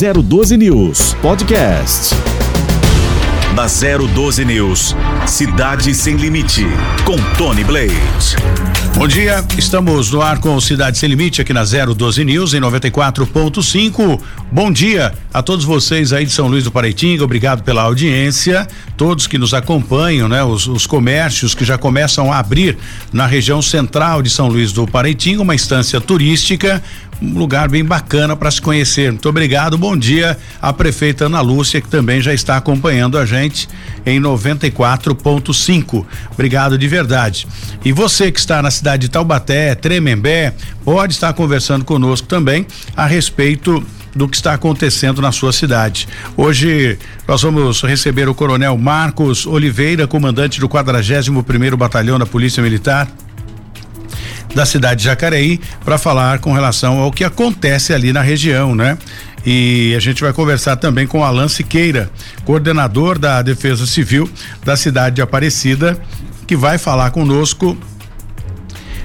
012 News Podcast. Na 012 News, Cidade Sem Limite, com Tony Blade. Bom dia, estamos no ar com Cidade Sem Limite aqui na 012 News em 94.5. Bom dia a todos vocês aí de São Luís do Paraitinga, obrigado pela audiência, todos que nos acompanham, né? Os, os comércios que já começam a abrir na região central de São Luís do Paraitinga, uma instância turística um lugar bem bacana para se conhecer. Muito obrigado. Bom dia à prefeita Ana Lúcia, que também já está acompanhando a gente em 94.5. Obrigado de verdade. E você que está na cidade de Taubaté, Tremembé, pode estar conversando conosco também a respeito do que está acontecendo na sua cidade. Hoje nós vamos receber o Coronel Marcos Oliveira, comandante do 41 primeiro Batalhão da Polícia Militar da cidade de Jacareí para falar com relação ao que acontece ali na região, né? E a gente vai conversar também com Alan Siqueira, coordenador da Defesa Civil da cidade de Aparecida, que vai falar conosco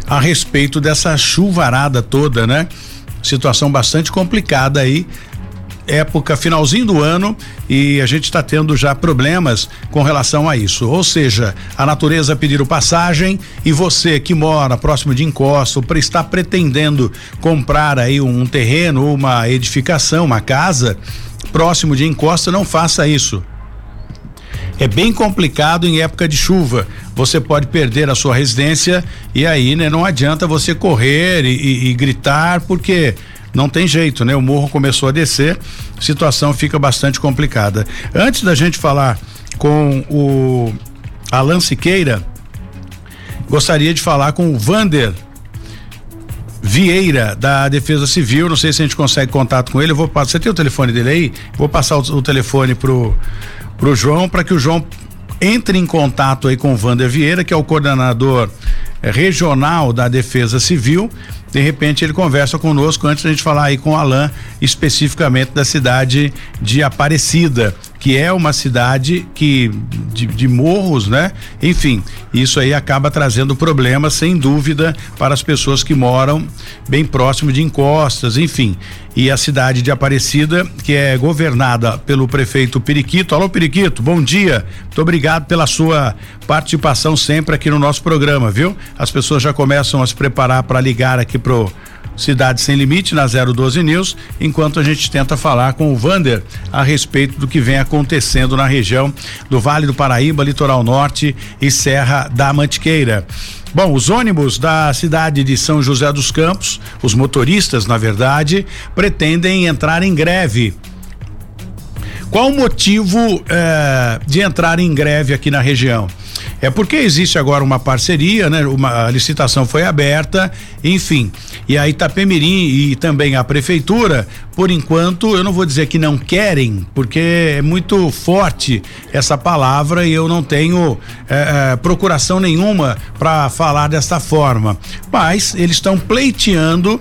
a respeito dessa chuvarada toda, né? Situação bastante complicada aí época finalzinho do ano e a gente está tendo já problemas com relação a isso. Ou seja, a natureza pediu passagem e você que mora próximo de encosto estar pretendendo comprar aí um terreno, uma edificação, uma casa próximo de encosta, não faça isso. É bem complicado em época de chuva. Você pode perder a sua residência e aí, né, não adianta você correr e, e, e gritar porque não tem jeito, né? O morro começou a descer, situação fica bastante complicada. Antes da gente falar com o Alan Siqueira, gostaria de falar com o Vander Vieira da Defesa Civil. Não sei se a gente consegue contato com ele. Eu vou passar. Você tem o telefone dele aí? Vou passar o, o telefone pro pro João para que o João entre em contato aí com o Vander Vieira, que é o coordenador regional da Defesa Civil, de repente ele conversa conosco antes da gente falar aí com o Alain especificamente da cidade de Aparecida, que é uma cidade que de, de, morros, né? Enfim, isso aí acaba trazendo problemas sem dúvida para as pessoas que moram bem próximo de encostas, enfim. E a cidade de Aparecida, que é governada pelo prefeito Periquito. Alô, Periquito, bom dia. Muito obrigado pela sua participação sempre aqui no nosso programa, viu? As pessoas já começam a se preparar para ligar aqui pro Cidade Sem Limite na 012 News, enquanto a gente tenta falar com o Vander a respeito do que vem acontecendo na região do Vale do Paraíba, Litoral Norte e Serra da Mantiqueira. Bom, os ônibus da cidade de São José dos Campos, os motoristas, na verdade, pretendem entrar em greve. Qual o motivo eh, de entrar em greve aqui na região? É porque existe agora uma parceria, né? Uma licitação foi aberta, enfim. E a Itapemirim e também a prefeitura, por enquanto, eu não vou dizer que não querem, porque é muito forte essa palavra e eu não tenho é, é, procuração nenhuma para falar desta forma. Mas eles estão pleiteando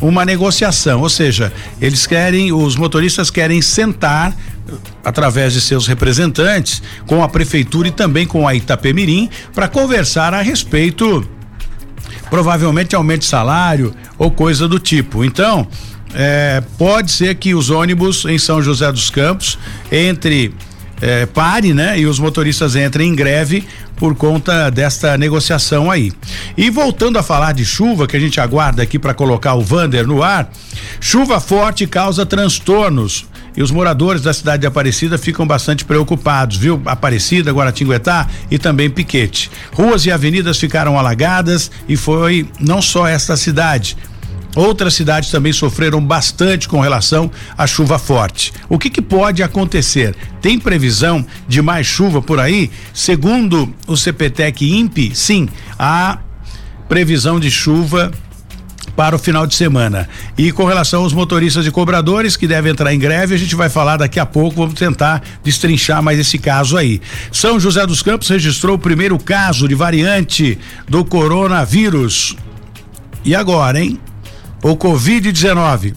uma negociação, ou seja, eles querem, os motoristas querem sentar através de seus representantes com a prefeitura e também com a Itapemirim para conversar a respeito provavelmente aumento de salário ou coisa do tipo. Então, é, pode ser que os ônibus em São José dos Campos entre é, pare, né? E os motoristas entrem em greve por conta desta negociação aí. E voltando a falar de chuva, que a gente aguarda aqui para colocar o Vander no ar, chuva forte causa transtornos. E os moradores da cidade de Aparecida ficam bastante preocupados, viu? Aparecida, Guaratinguetá e também Piquete. Ruas e avenidas ficaram alagadas e foi não só esta cidade, Outras cidades também sofreram bastante com relação à chuva forte. O que, que pode acontecer? Tem previsão de mais chuva por aí? Segundo o CPTEC INPE, sim, há previsão de chuva para o final de semana. E com relação aos motoristas e cobradores que devem entrar em greve, a gente vai falar daqui a pouco, vamos tentar destrinchar mais esse caso aí. São José dos Campos registrou o primeiro caso de variante do coronavírus. E agora, hein? O Covid-19.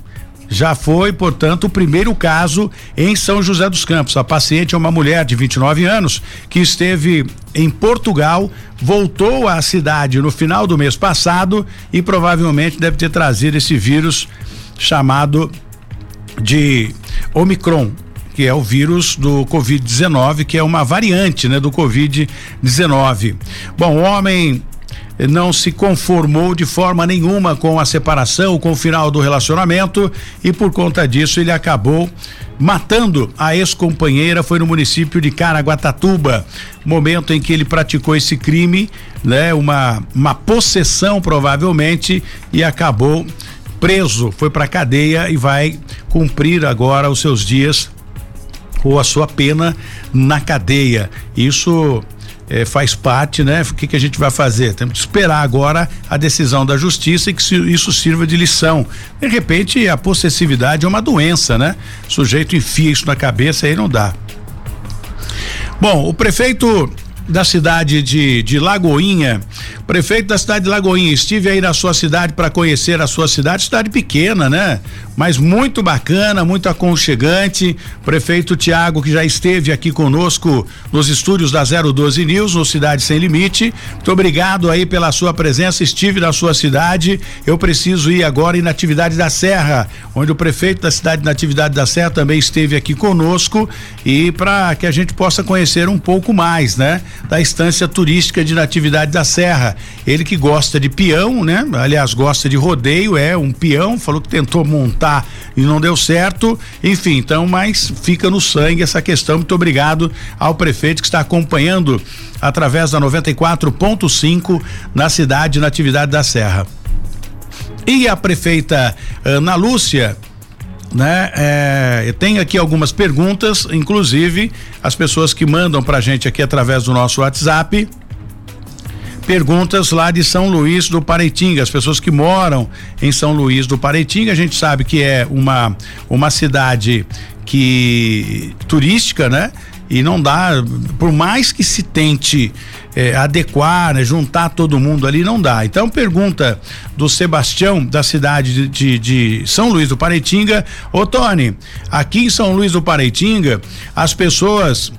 Já foi, portanto, o primeiro caso em São José dos Campos. A paciente é uma mulher de 29 anos que esteve em Portugal, voltou à cidade no final do mês passado e provavelmente deve ter trazido esse vírus chamado de Omicron, que é o vírus do Covid-19, que é uma variante, né, do Covid-19. Bom, o homem não se conformou de forma nenhuma com a separação, com o final do relacionamento e por conta disso ele acabou matando a ex-companheira foi no município de Caraguatatuba, momento em que ele praticou esse crime, né, uma uma possessão provavelmente e acabou preso, foi para cadeia e vai cumprir agora os seus dias ou a sua pena na cadeia. Isso é, faz parte, né? O que, que a gente vai fazer? Temos que esperar agora a decisão da justiça e que isso sirva de lição. De repente, a possessividade é uma doença, né? O sujeito enfia isso na cabeça e aí não dá. Bom, o prefeito da cidade de, de Lagoinha, prefeito da cidade de Lagoinha, estive aí na sua cidade para conhecer a sua cidade, cidade pequena, né? Mas muito bacana, muito aconchegante. Prefeito Tiago, que já esteve aqui conosco nos estúdios da 012 News, no Cidade Sem Limite. Muito obrigado aí pela sua presença. Estive na sua cidade. Eu preciso ir agora em Natividade da Serra, onde o prefeito da cidade de Natividade da Serra também esteve aqui conosco e para que a gente possa conhecer um pouco mais, né? Da estância turística de Natividade da Serra. Ele que gosta de peão, né? Aliás, gosta de rodeio, é um peão, falou que tentou montar e não deu certo. Enfim, então, mas fica no sangue essa questão. Muito obrigado ao prefeito que está acompanhando através da 94.5 na cidade, na atividade da Serra. E a prefeita Ana Lúcia, né? É, tem aqui algumas perguntas, inclusive as pessoas que mandam pra gente aqui através do nosso WhatsApp perguntas lá de São Luís do Pareitinga, as pessoas que moram em São Luís do Pareitinga, a gente sabe que é uma uma cidade que turística, né? E não dá, por mais que se tente é, adequar, né, juntar todo mundo ali, não dá. Então, pergunta do Sebastião, da cidade de, de, São Luís do Pareitinga. Ô, Tony, aqui em São Luís do Pareitinga, as pessoas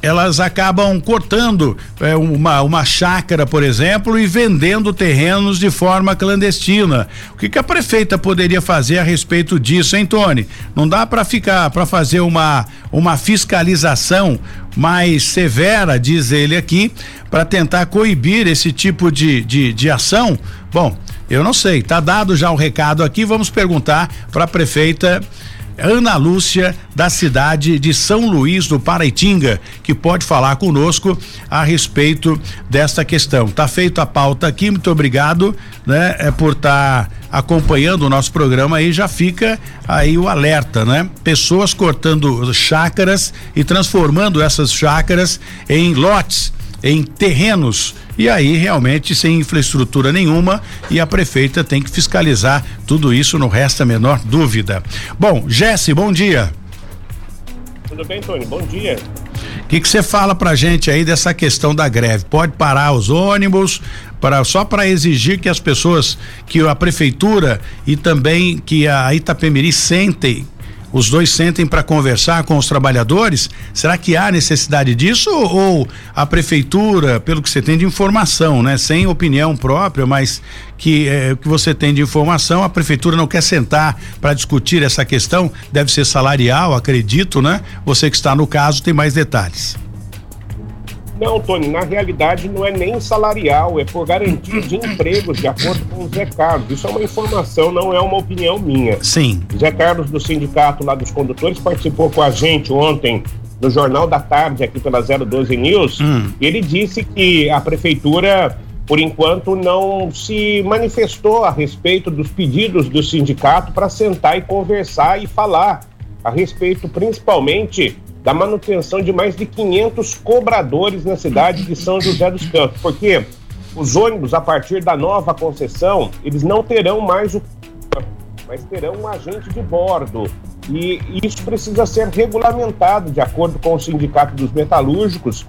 elas acabam cortando é, uma, uma chácara, por exemplo, e vendendo terrenos de forma clandestina. O que, que a prefeita poderia fazer a respeito disso, hein, Tony? Não dá para ficar, para fazer uma, uma fiscalização mais severa, diz ele aqui, para tentar coibir esse tipo de, de, de ação? Bom, eu não sei, tá dado já o recado aqui, vamos perguntar para a prefeita Ana Lúcia, da cidade de São Luís do Paraitinga, que pode falar conosco a respeito desta questão. Tá feita a pauta aqui, muito obrigado, né, é por estar tá acompanhando o nosso programa aí, já fica aí o alerta, né? Pessoas cortando chácaras e transformando essas chácaras em lotes em terrenos e aí realmente sem infraestrutura nenhuma e a prefeita tem que fiscalizar tudo isso, não resta a menor dúvida. Bom, Jesse, bom dia. Tudo bem, Tony? Bom dia. O que você fala pra gente aí dessa questão da greve? Pode parar os ônibus para só para exigir que as pessoas, que a prefeitura e também que a Itapemirim sentem os dois sentem para conversar com os trabalhadores? Será que há necessidade disso ou, a prefeitura, pelo que você tem de informação, né, sem opinião própria, mas que é, que você tem de informação, a prefeitura não quer sentar para discutir essa questão? Deve ser salarial, acredito, né? Você que está no caso tem mais detalhes. Não, Tony, na realidade não é nem salarial, é por garantia de empregos, de acordo com o Zé Carlos. Isso é uma informação, não é uma opinião minha. Sim. Zé Carlos, do sindicato lá dos condutores, participou com a gente ontem no Jornal da Tarde, aqui pela 012 News. Hum. Ele disse que a prefeitura, por enquanto, não se manifestou a respeito dos pedidos do sindicato para sentar e conversar e falar a respeito, principalmente da manutenção de mais de 500 cobradores na cidade de São José dos Campos, porque os ônibus, a partir da nova concessão, eles não terão mais o mas terão um agente de bordo. E isso precisa ser regulamentado de acordo com o Sindicato dos Metalúrgicos,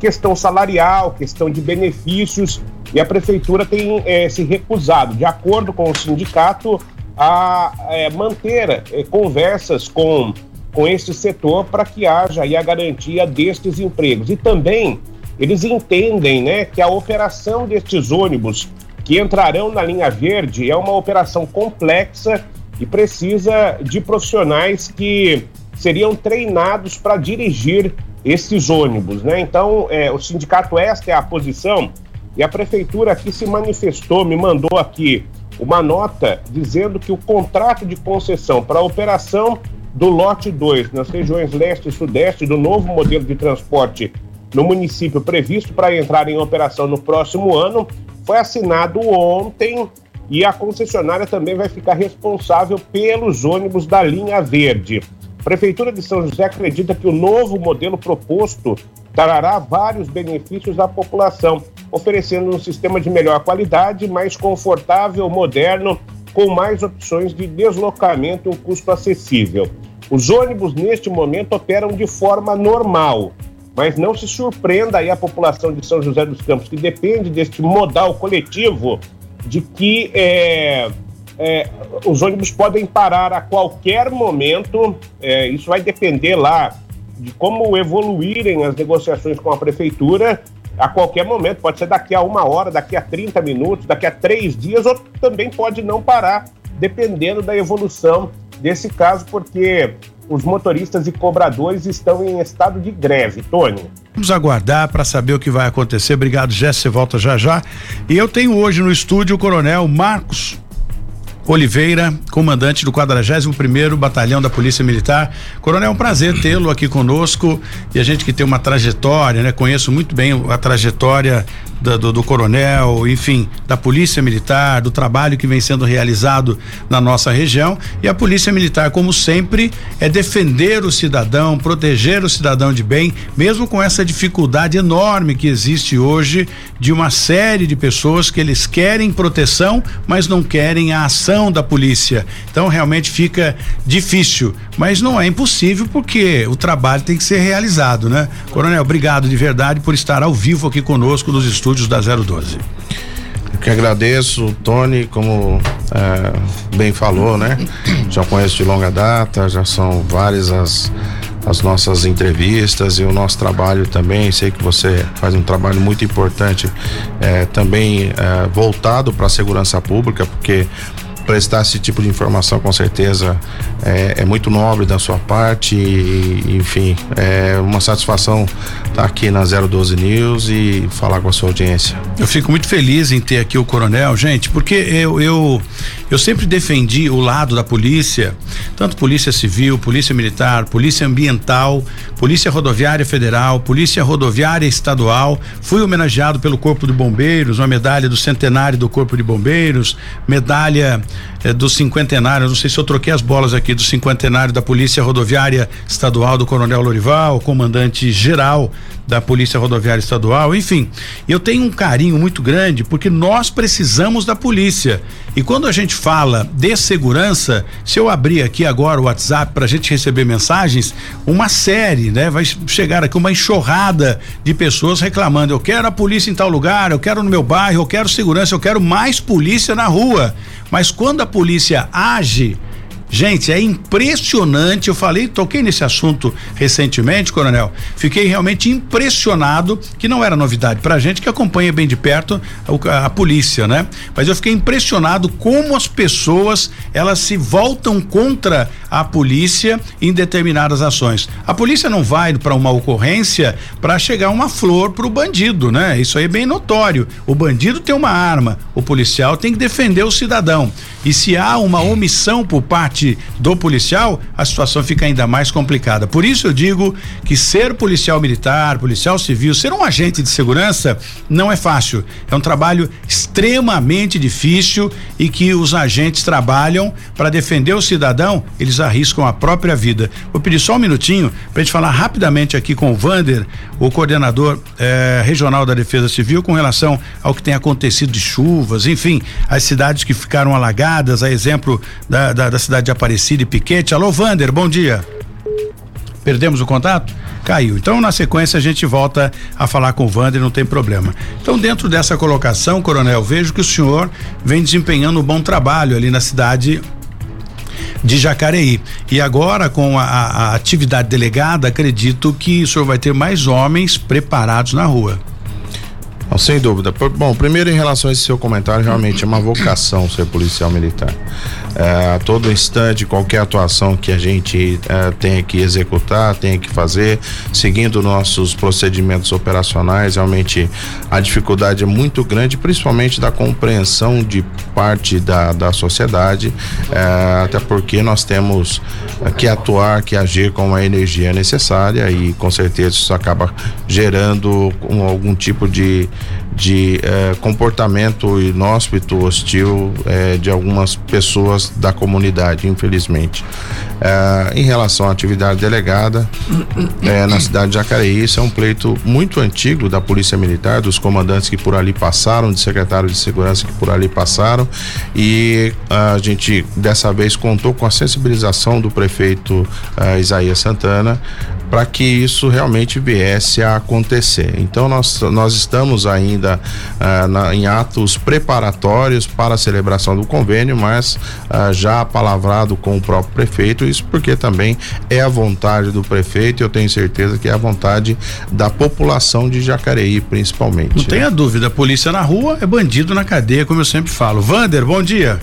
questão salarial, questão de benefícios, e a prefeitura tem é, se recusado, de acordo com o sindicato, a é, manter é, conversas com com este setor para que haja aí a garantia destes empregos. E também eles entendem né, que a operação destes ônibus que entrarão na linha verde é uma operação complexa e precisa de profissionais que seriam treinados para dirigir esses ônibus, né? Então, é, o sindicato, esta é a posição, e a prefeitura aqui se manifestou, me mandou aqui uma nota dizendo que o contrato de concessão para a operação do lote 2 nas regiões leste e sudeste do novo modelo de transporte no município previsto para entrar em operação no próximo ano foi assinado ontem e a concessionária também vai ficar responsável pelos ônibus da linha verde. A Prefeitura de São José acredita que o novo modelo proposto trará vários benefícios à população, oferecendo um sistema de melhor qualidade, mais confortável, moderno, com mais opções de deslocamento e um custo acessível. Os ônibus, neste momento, operam de forma normal, mas não se surpreenda aí a população de São José dos Campos, que depende deste modal coletivo, de que é, é, os ônibus podem parar a qualquer momento, é, isso vai depender lá de como evoluírem as negociações com a prefeitura a qualquer momento, pode ser daqui a uma hora, daqui a 30 minutos, daqui a três dias, ou também pode não parar, dependendo da evolução desse caso, porque os motoristas e cobradores estão em estado de greve. Tony. Vamos aguardar para saber o que vai acontecer. Obrigado, Jéssica. Você volta já já. E eu tenho hoje no estúdio o Coronel Marcos Oliveira, comandante do 41º Batalhão da Polícia Militar. Coronel, é um prazer tê-lo aqui conosco e a gente que tem uma trajetória, né? Conheço muito bem a trajetória do, do, do, coronel, enfim, da Polícia Militar, do trabalho que vem sendo realizado na nossa região. E a Polícia Militar, como sempre, é defender o cidadão, proteger o cidadão de bem, mesmo com essa dificuldade enorme que existe hoje de uma série de pessoas que eles querem proteção, mas não querem a ação da polícia. Então realmente fica difícil, mas não é impossível porque o trabalho tem que ser realizado, né? Coronel, obrigado de verdade por estar ao vivo aqui conosco nos estúdios estúdios da 012. Eu que agradeço, Tony, como é, bem falou, né? Já conheço de longa data, já são várias as, as nossas entrevistas e o nosso trabalho também. Sei que você faz um trabalho muito importante é, também é, voltado para a segurança pública, porque prestar esse tipo de informação com certeza é, é muito nobre da sua parte e, enfim, é uma satisfação estar aqui na 012 News e falar com a sua audiência. Eu fico muito feliz em ter aqui o coronel, gente, porque eu, eu, eu sempre defendi o lado da polícia, tanto polícia civil, polícia militar, polícia ambiental, polícia rodoviária federal, polícia rodoviária estadual, fui homenageado pelo Corpo de Bombeiros, uma medalha do centenário do Corpo de Bombeiros, medalha é, do cinquentenário, não sei se eu troquei as bolas aqui, do cinquentenário da Polícia Rodoviária Estadual do Coronel Lorival, comandante geral da Polícia Rodoviária Estadual, enfim. Eu tenho um carinho muito grande porque nós precisamos da polícia. E quando a gente fala de segurança, se eu abrir aqui agora o WhatsApp para a gente receber mensagens, uma série, né? Vai chegar aqui uma enxurrada de pessoas reclamando: eu quero a polícia em tal lugar, eu quero no meu bairro, eu quero segurança, eu quero mais polícia na rua. Mas quando a polícia age, Gente, é impressionante. Eu falei, toquei nesse assunto recentemente, Coronel. Fiquei realmente impressionado, que não era novidade pra gente que acompanha bem de perto a, a, polícia, né? Mas eu fiquei impressionado como as pessoas elas se voltam contra a polícia em determinadas ações. A polícia não vai para uma ocorrência para chegar uma flor pro bandido, né? Isso aí é bem notório. O bandido tem uma arma, o policial tem que defender o cidadão. E se há uma omissão por parte do policial, a situação fica ainda mais complicada. Por isso eu digo que ser policial militar, policial civil, ser um agente de segurança não é fácil. É um trabalho extremamente difícil e que os agentes trabalham para defender o cidadão, eles arriscam a própria vida. Vou pedir só um minutinho para a gente falar rapidamente aqui com o Vander, o coordenador eh, regional da Defesa Civil, com relação ao que tem acontecido de chuvas, enfim, as cidades que ficaram alagadas a exemplo da, da, da cidade de Aparecida e Piquete. Alô, Vander, bom dia. Perdemos o contato? Caiu. Então, na sequência, a gente volta a falar com o Vander, não tem problema. Então, dentro dessa colocação, Coronel, vejo que o senhor vem desempenhando um bom trabalho ali na cidade de Jacareí. E agora, com a, a, atividade delegada, acredito que o senhor vai ter mais homens preparados na rua. Não, sem dúvida. Bom, primeiro em relação a esse seu comentário, realmente é uma vocação ser policial militar. É, a todo instante, qualquer atuação que a gente é, tenha que executar, tenha que fazer, seguindo nossos procedimentos operacionais. Realmente a dificuldade é muito grande, principalmente da compreensão de parte da, da sociedade, é, até porque nós temos que atuar, que agir com a energia necessária e com certeza isso acaba gerando algum tipo de, de eh, comportamento inóspito, hostil de algumas pessoas da comunidade, infelizmente. Eh, em relação à atividade delegada, na cidade de Jacareí, isso é um pleito muito antigo da Polícia Militar, dos comandantes que por ali passaram, de secretários de segurança que por ali passaram, e a gente dessa vez contou com a sensibilização do prefeito Isaías Santana para que isso realmente viesse a acontecer. Então nós, nós estamos ainda uh, na, em atos preparatórios para a celebração do convênio, mas uh, já palavrado com o próprio prefeito, isso porque também é a vontade do prefeito, eu tenho certeza que é a vontade da população de Jacareí, principalmente. Não né? tenha dúvida, polícia na rua é bandido na cadeia, como eu sempre falo. Vander, bom dia.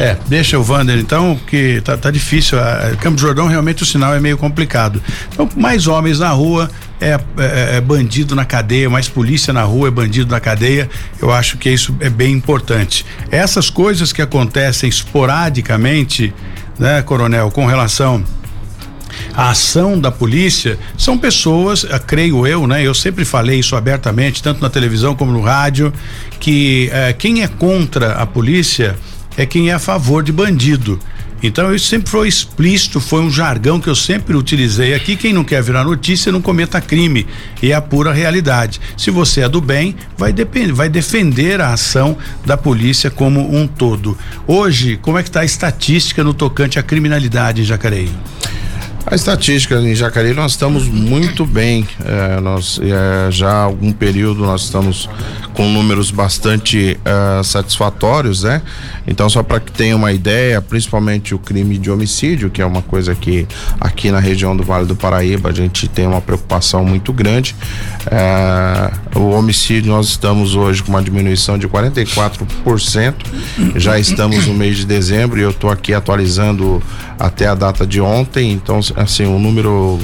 É, deixa o Vander então, que tá, tá difícil. A, Campo Jordão realmente o sinal é meio complicado. Então, mais homens na rua é, é, é, bandido na cadeia, mais polícia na rua é bandido na cadeia. Eu acho que isso é bem importante. Essas coisas que acontecem esporadicamente, né, Coronel, com relação a ação da polícia são pessoas, eh, creio eu, né? Eu sempre falei isso abertamente, tanto na televisão como no rádio, que eh, quem é contra a polícia é quem é a favor de bandido. Então isso sempre foi explícito, foi um jargão que eu sempre utilizei aqui. Quem não quer virar notícia não cometa crime. E é a pura realidade. Se você é do bem, vai, depender, vai defender a ação da polícia como um todo. Hoje, como é que está a estatística no tocante à criminalidade em Jacareí? A estatística em Jacareí nós estamos muito bem. É, nós é, já há algum período nós estamos com números bastante uh, satisfatórios, né? Então só para que tenha uma ideia, principalmente o crime de homicídio, que é uma coisa que aqui na região do Vale do Paraíba a gente tem uma preocupação muito grande. Uh, o homicídio nós estamos hoje com uma diminuição de 44%. Já estamos no mês de dezembro e eu estou aqui atualizando até a data de ontem. Então assim um número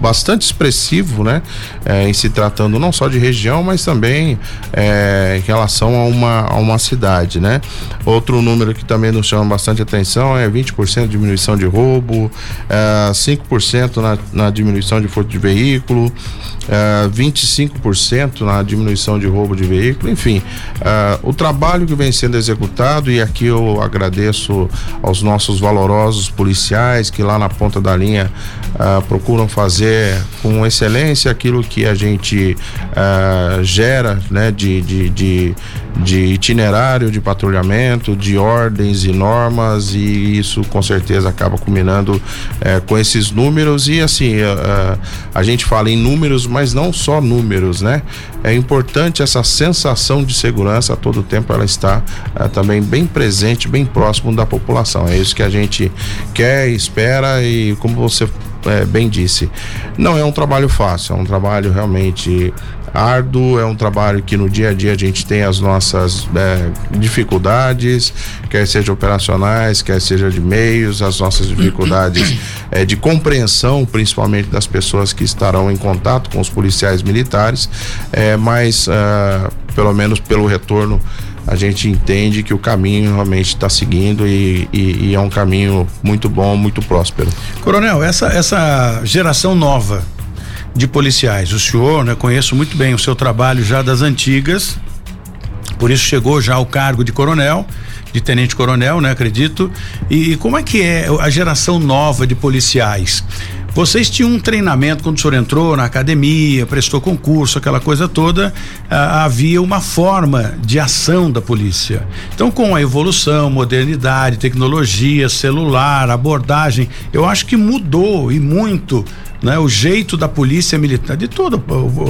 bastante expressivo, né? É, em se tratando não só de região, mas também é, em relação a uma, a uma cidade, né? Outro número que também nos chama bastante atenção é 20% de diminuição de roubo, é, 5% na, na diminuição de furto de veículo, é, 25% na diminuição de roubo de veículo, enfim, é, o trabalho que vem sendo executado e aqui eu agradeço aos nossos valorosos policiais que lá na ponta da linha uh, procuram fazer com excelência aquilo que a gente uh, gera né, de, de, de, de, itinerário de patrulhamento, de ordens e normas, e isso com certeza acaba culminando uh, com esses números. E assim, a gente fala em números, mas não só números, né? É importante essa sensação de segurança a todo tempo ela está também bem presente, bem próximo da população. É isso que a gente quer, espera e como você é, bem disse, não é um trabalho fácil, é um trabalho realmente árduo, é um trabalho que no dia a dia a gente tem as nossas é, dificuldades, quer seja operacionais, quer seja de meios, as nossas dificuldades é, de compreensão, principalmente das pessoas que estarão em contato com os policiais militares, é, mas uh, pelo menos pelo retorno a gente entende que o caminho realmente está seguindo e, e, e, é um caminho muito bom, muito próspero. Coronel, essa, essa geração nova de policiais, o senhor, né, conheço muito bem o seu trabalho já das antigas, por isso chegou já ao cargo de coronel, de tenente coronel, né, acredito. E, e como é que é a geração nova de policiais? Vocês tinham um treinamento quando o senhor entrou na academia, prestou concurso, aquela coisa toda, ah, havia uma forma de ação da polícia. Então, com a evolução, modernidade, tecnologia, celular, abordagem, eu acho que mudou e muito né, o jeito da polícia militar, de toda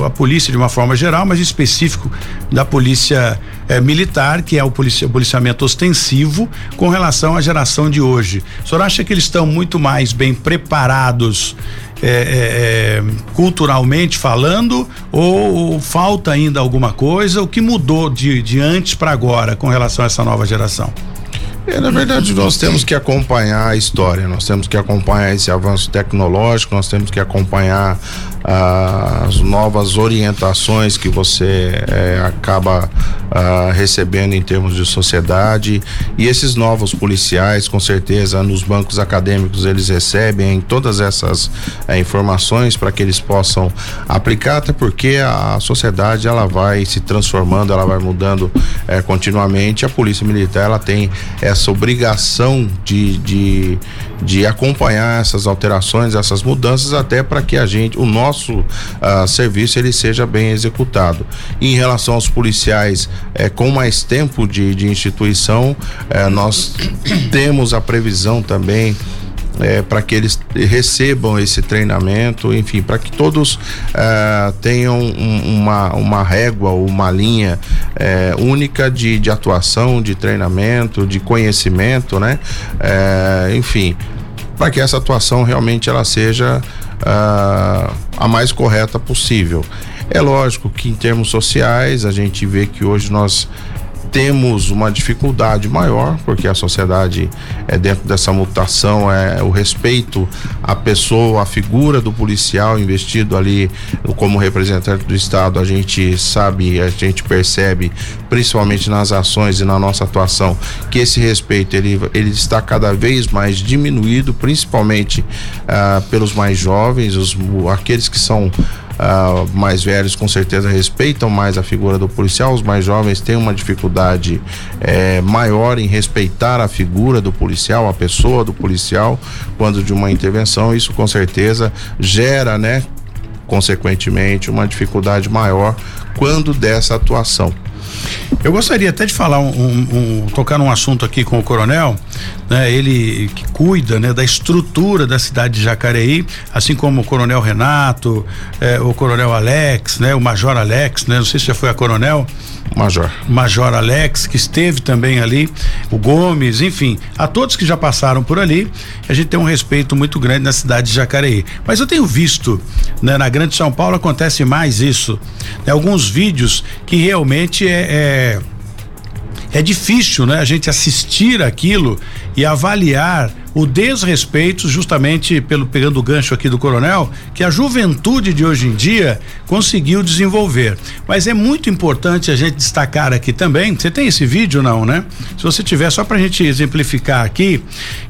a polícia de uma forma geral, mas específico da polícia eh, militar, que é o, policia, o policiamento ostensivo, com relação à geração de hoje. O senhor acha que eles estão muito mais bem preparados é, é, culturalmente falando ou, ou, falta ainda alguma coisa? O que mudou de, de antes para agora com relação a essa nova geração? É, na verdade, nós temos que acompanhar a história, nós temos que acompanhar esse avanço tecnológico, nós temos que acompanhar as novas orientações que você eh, acaba ah, recebendo em termos de sociedade e esses novos policiais, com certeza, nos bancos acadêmicos eles recebem todas essas eh, informações para que eles possam aplicar, até porque a sociedade ela vai se transformando, ela vai mudando eh, continuamente. A polícia militar ela tem essa obrigação de, de, de acompanhar essas alterações, essas mudanças, até para que a gente, o nosso uh, serviço, ele seja bem executado. Em relação aos policiais eh, com mais tempo de, de instituição, eh, nós temos a previsão também é, para que eles recebam esse treinamento, enfim, para que todos é, tenham um, uma, uma régua, uma linha é, única de, de atuação, de treinamento, de conhecimento, né? É, enfim, para que essa atuação realmente ela seja uh, a mais correta possível. É lógico que em termos sociais a gente vê que hoje nós temos uma dificuldade maior, porque a sociedade é dentro dessa mutação, é o respeito à pessoa, à figura do policial investido ali como representante do Estado, a gente sabe, a gente percebe, principalmente nas ações e na nossa atuação, que esse respeito ele, ele está cada vez mais diminuído, principalmente ah, pelos mais jovens, os, aqueles que são Uh, mais velhos com certeza respeitam mais a figura do policial, os mais jovens têm uma dificuldade eh, maior em respeitar a figura do policial, a pessoa do policial, quando de uma intervenção, isso com certeza gera, né, consequentemente, uma dificuldade maior quando dessa atuação. Eu gostaria até de falar um, um, um, tocar num assunto aqui com o coronel, né? Ele que cuida, né, da estrutura da cidade de Jacareí, assim como o coronel Renato, eh, o coronel Alex, né, o major Alex, né, não sei se já foi a coronel. Major. Major Alex, que esteve também ali, o Gomes, enfim, a todos que já passaram por ali, a gente tem um respeito muito grande na cidade de Jacareí. Mas eu tenho visto, né, na Grande São Paulo acontece mais isso, né, alguns vídeos que realmente é, é é difícil, né, a gente assistir aquilo e avaliar o desrespeito, justamente pelo pegando o gancho aqui do coronel, que a juventude de hoje em dia conseguiu desenvolver. Mas é muito importante a gente destacar aqui também. Você tem esse vídeo não, né? Se você tiver só para a gente exemplificar aqui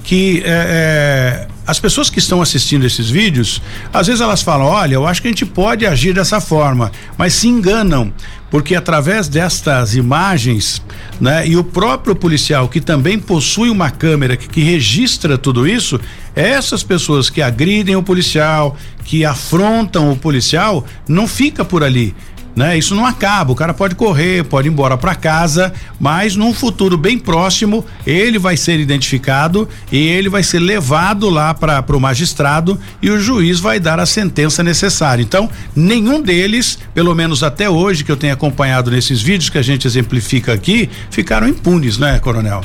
que é, é, as pessoas que estão assistindo esses vídeos, às vezes elas falam: olha, eu acho que a gente pode agir dessa forma, mas se enganam, porque através destas imagens, né, e o próprio policial que também possui uma câmera que, que registra tudo isso, essas pessoas que agridem o policial, que afrontam o policial, não fica por ali né? Isso não acaba, o cara pode correr, pode ir embora para casa, mas num futuro bem próximo, ele vai ser identificado e ele vai ser levado lá para o magistrado e o juiz vai dar a sentença necessária. Então, nenhum deles, pelo menos até hoje que eu tenho acompanhado nesses vídeos que a gente exemplifica aqui, ficaram impunes, né, coronel?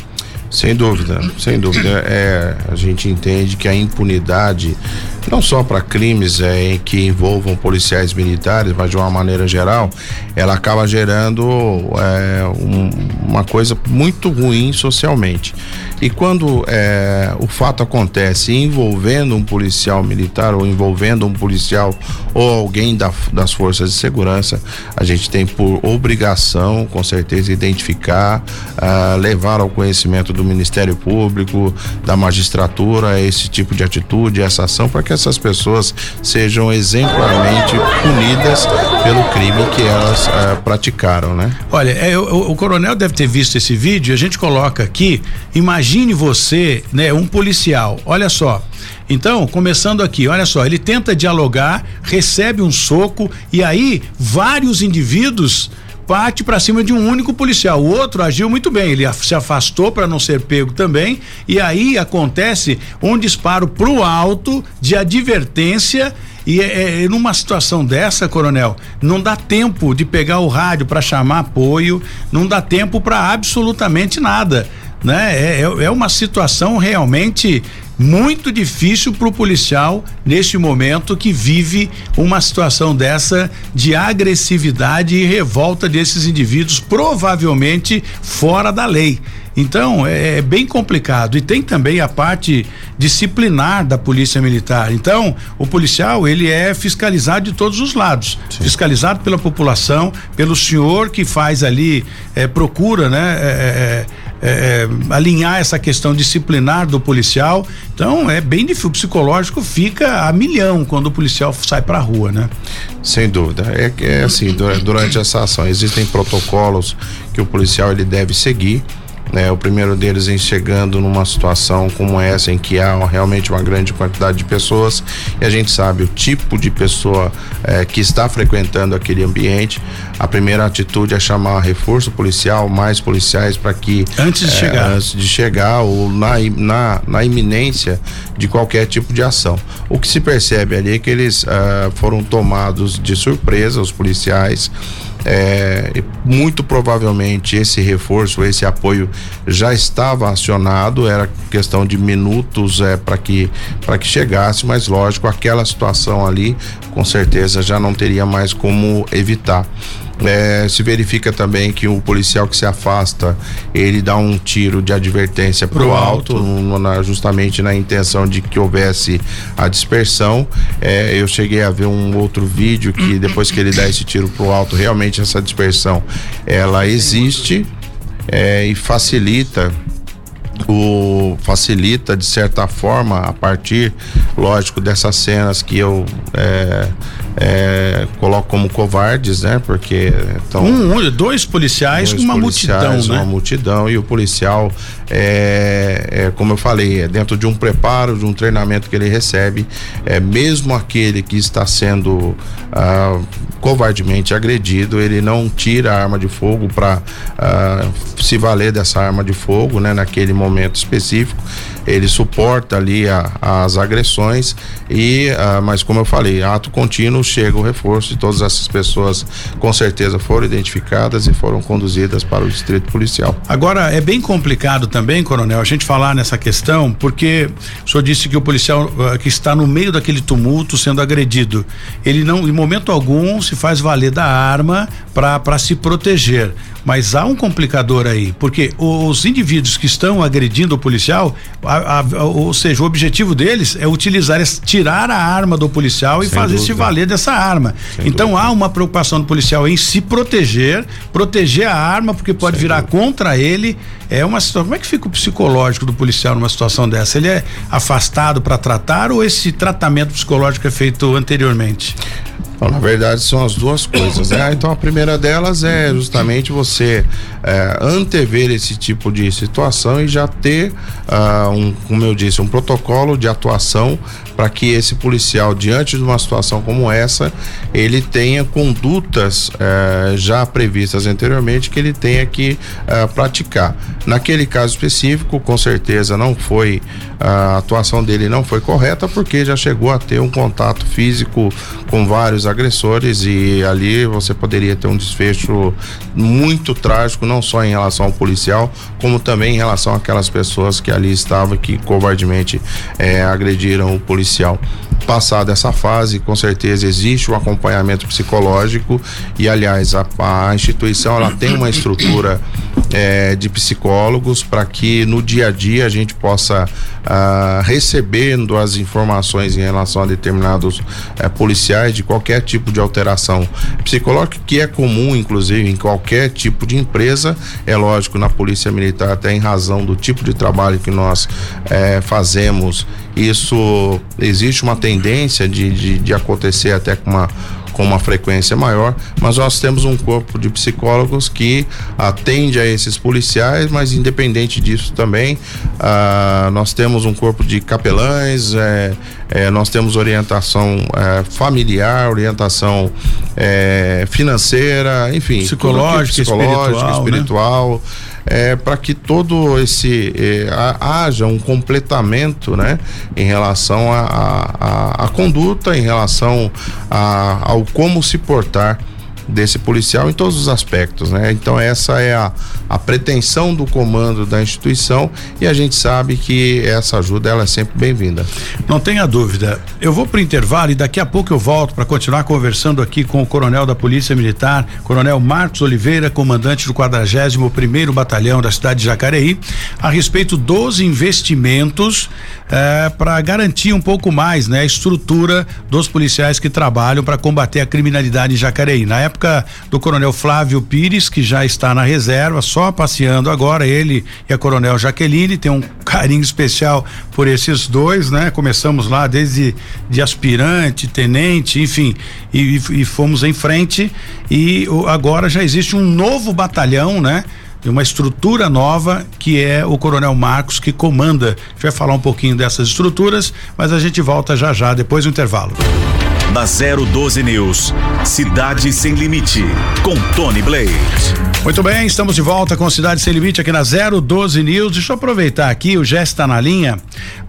Sem dúvida, sem dúvida. É, a gente entende que a impunidade não só para crimes é, que envolvam policiais militares, mas de uma maneira geral, ela acaba gerando é, um, uma coisa muito ruim socialmente. E quando é, o fato acontece envolvendo um policial militar ou envolvendo um policial ou alguém da, das forças de segurança, a gente tem por obrigação, com certeza, identificar, uh, levar ao conhecimento do Ministério Público, da magistratura, esse tipo de atitude, essa ação, para que essas pessoas sejam exemplarmente punidas pelo crime que elas uh, praticaram, né? Olha, é, o, o, coronel deve ter visto esse vídeo, a gente coloca aqui, imagine você, né, um policial, olha só, então, começando aqui, olha só, ele tenta dialogar, recebe um soco e aí vários indivíduos parte para cima de um único policial. O outro agiu muito bem, ele se afastou para não ser pego também, e aí acontece um disparo pro alto de advertência e é, é, numa situação dessa, coronel, não dá tempo de pegar o rádio para chamar apoio, não dá tempo para absolutamente nada. Né? É, é, é uma situação realmente muito difícil para o policial neste momento que vive uma situação dessa de agressividade e revolta desses indivíduos, provavelmente fora da lei. Então é, é, bem complicado e tem também a parte disciplinar da polícia militar. Então o policial ele é fiscalizado de todos os lados, Sim. fiscalizado pela população, pelo senhor que faz ali é, procura, né? É, é, é, alinhar essa questão disciplinar do policial. Então é bem difícil. O psicológico fica a milhão quando o policial sai para a rua, né? Sem dúvida. É, é assim, durante essa ação existem protocolos que o policial ele deve seguir né? O primeiro deles em chegando numa situação como essa em que há realmente uma grande quantidade de pessoas e a gente sabe o tipo de pessoa eh, que está frequentando aquele ambiente. A primeira atitude é chamar reforço policial, mais policiais para que antes de eh, chegar, antes de chegar ou na, na, na iminência de qualquer tipo de ação. O que se percebe ali é que eles uh, foram tomados de surpresa, os policiais. É, muito provavelmente esse reforço, esse apoio já estava acionado, era questão de minutos é, para que para que chegasse, mas lógico, aquela situação ali com certeza já não teria mais como evitar. É, se verifica também que o policial que se afasta, ele dá um tiro de advertência para o alto, alto. Na, justamente na intenção de que houvesse a dispersão. É, eu cheguei a ver um outro vídeo que depois que ele dá esse tiro para o alto, realmente essa dispersão ela existe é, e facilita o facilita de certa forma a partir, lógico, dessas cenas que eu é, é, coloco como covardes, né? Porque então um, dois policiais com uma policiais, multidão, né? Uma multidão e o policial é, é, como eu falei, é dentro de um preparo, de um treinamento que ele recebe, é mesmo aquele que está sendo ah, covardemente agredido, ele não tira a arma de fogo para ah, se valer dessa arma de fogo, né? Naquele momento específico, ele suporta ali a, as agressões e, ah, mas como eu falei, ato contínuo chega o reforço e todas essas pessoas com certeza foram identificadas e foram conduzidas para o distrito policial. Agora é bem complicado também, coronel, a gente falar nessa questão, porque o senhor disse que o policial uh, que está no meio daquele tumulto sendo agredido, ele não, em momento algum, se faz valer da arma para se proteger. Mas há um complicador aí, porque os indivíduos que estão agredindo o policial, a, a, ou seja, o objetivo deles é utilizar, é tirar a arma do policial e Sem fazer dúvida. se valer dessa arma. Sem então dúvida. há uma preocupação do policial em se proteger, proteger a arma, porque pode Sem virar dúvida. contra ele. É uma situação. Como é que fica o psicológico do policial numa situação dessa? Ele é afastado para tratar ou esse tratamento psicológico é feito anteriormente? Bom, na verdade são as duas coisas, né? Então a primeira delas é justamente você é, antever esse tipo de situação e já ter, uh, um, como eu disse, um protocolo de atuação para que esse policial, diante de uma situação como essa, ele tenha condutas uh, já previstas anteriormente que ele tenha que uh, praticar. Naquele caso específico, com certeza não foi a atuação dele não foi correta porque já chegou a ter um contato físico com vários agressores e ali você poderia ter um desfecho muito trágico, não só em relação ao policial, como também em relação àquelas pessoas que ali estavam que covardemente eh, agrediram o policial. Passada essa fase, com certeza existe um acompanhamento psicológico. E, aliás, a, a instituição ela tem uma estrutura é, de psicólogos para que no dia a dia a gente possa uh, recebendo as informações em relação a determinados uh, policiais de qualquer tipo de alteração psicológica que é comum inclusive em qualquer tipo de empresa. É lógico na polícia militar até em razão do tipo de trabalho que nós uh, fazemos isso existe uma tendência de, de, de acontecer até com uma com uma frequência maior, mas nós temos um corpo de psicólogos que atende a esses policiais, mas independente disso também, ah, nós temos um corpo de capelães, é, é, nós temos orientação é, familiar, orientação financeira, enfim, psicológica, psicológica espiritual, espiritual né? É, para que todo esse é, haja um completamento, né, em relação à conduta, em relação a, ao como se portar desse policial em todos os aspectos, né? Então essa é a, a pretensão do comando da instituição e a gente sabe que essa ajuda ela é sempre bem-vinda. Não tenha dúvida. Eu vou para o intervalo e daqui a pouco eu volto para continuar conversando aqui com o coronel da Polícia Militar, Coronel Marcos Oliveira, comandante do 41 primeiro Batalhão da cidade de Jacareí, a respeito dos investimentos eh, para garantir um pouco mais, né, a estrutura dos policiais que trabalham para combater a criminalidade em Jacareí. Na época do Coronel Flávio Pires, que já está na reserva, só passeando agora, ele e a Coronel Jaqueline, tem um carinho especial por esses dois, né? Começamos lá desde de aspirante, tenente, enfim, e, e fomos em frente e agora já existe um novo batalhão, né? uma estrutura nova que é o Coronel Marcos que comanda. A gente vai falar um pouquinho dessas estruturas, mas a gente volta já já depois do intervalo. Na 012 News, Cidade Sem Limite, com Tony Blade. Muito bem, estamos de volta com Cidade Sem Limite aqui na 012 News. Deixa eu aproveitar aqui, o Jess está na linha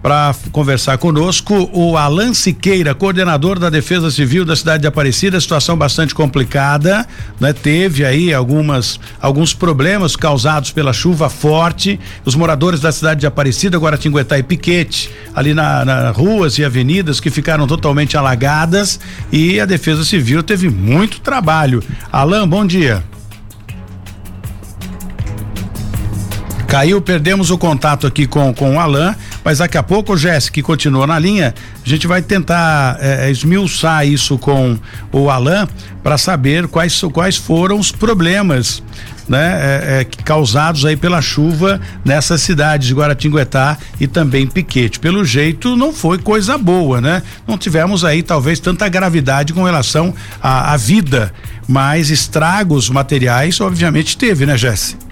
para conversar conosco. O Alan Siqueira, coordenador da Defesa Civil da cidade de Aparecida, situação bastante complicada, né? Teve aí algumas alguns problemas causados pela chuva forte. Os moradores da cidade de Aparecida, Guaratinguetá e Piquete, ali na, na ruas e avenidas que ficaram totalmente alagadas e a Defesa Civil teve muito trabalho. Alan, bom dia. Caiu, perdemos o contato aqui com, com o Alain, mas daqui a pouco Jéssica, que continua na linha, a gente vai tentar é, esmiuçar isso com o Alain para saber quais, quais foram os problemas né, é, é, causados aí pela chuva nessas cidades de Guaratinguetá e também Piquete. Pelo jeito, não foi coisa boa, né? Não tivemos aí talvez tanta gravidade com relação à, à vida, mas estragos materiais, obviamente, teve, né, Jéssica?